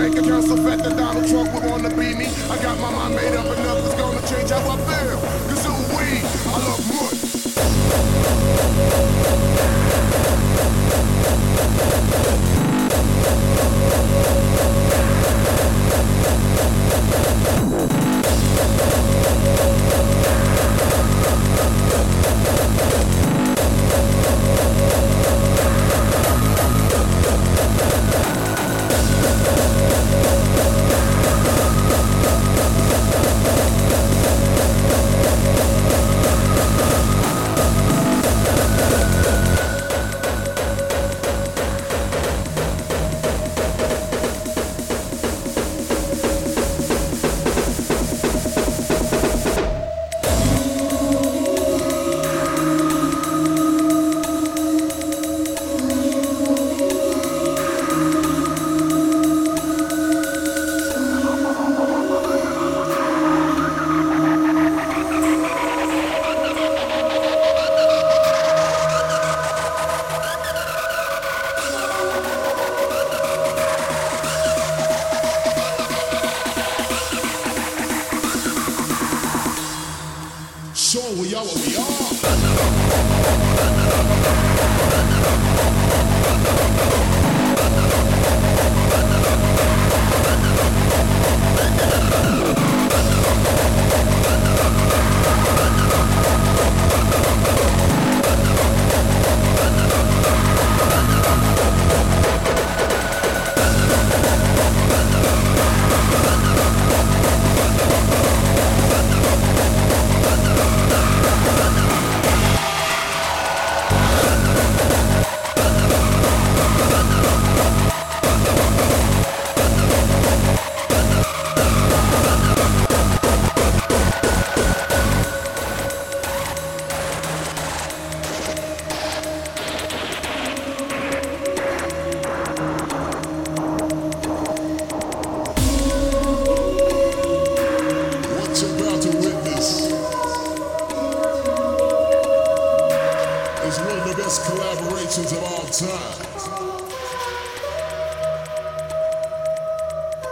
bank account so fat that Donald Trump would wanna be me. I got my mind made up and nothing's gonna change how I feel.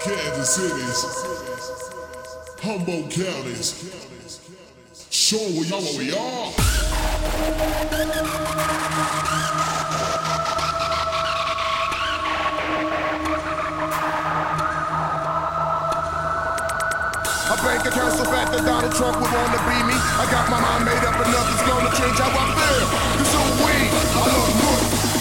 Kansas City's, Humboldt County's, showing we are what we are. A bank account so fat that Donald Trump would want to be me. I got my mind made up enough, it's gonna change how I feel. Cause so we, I love good.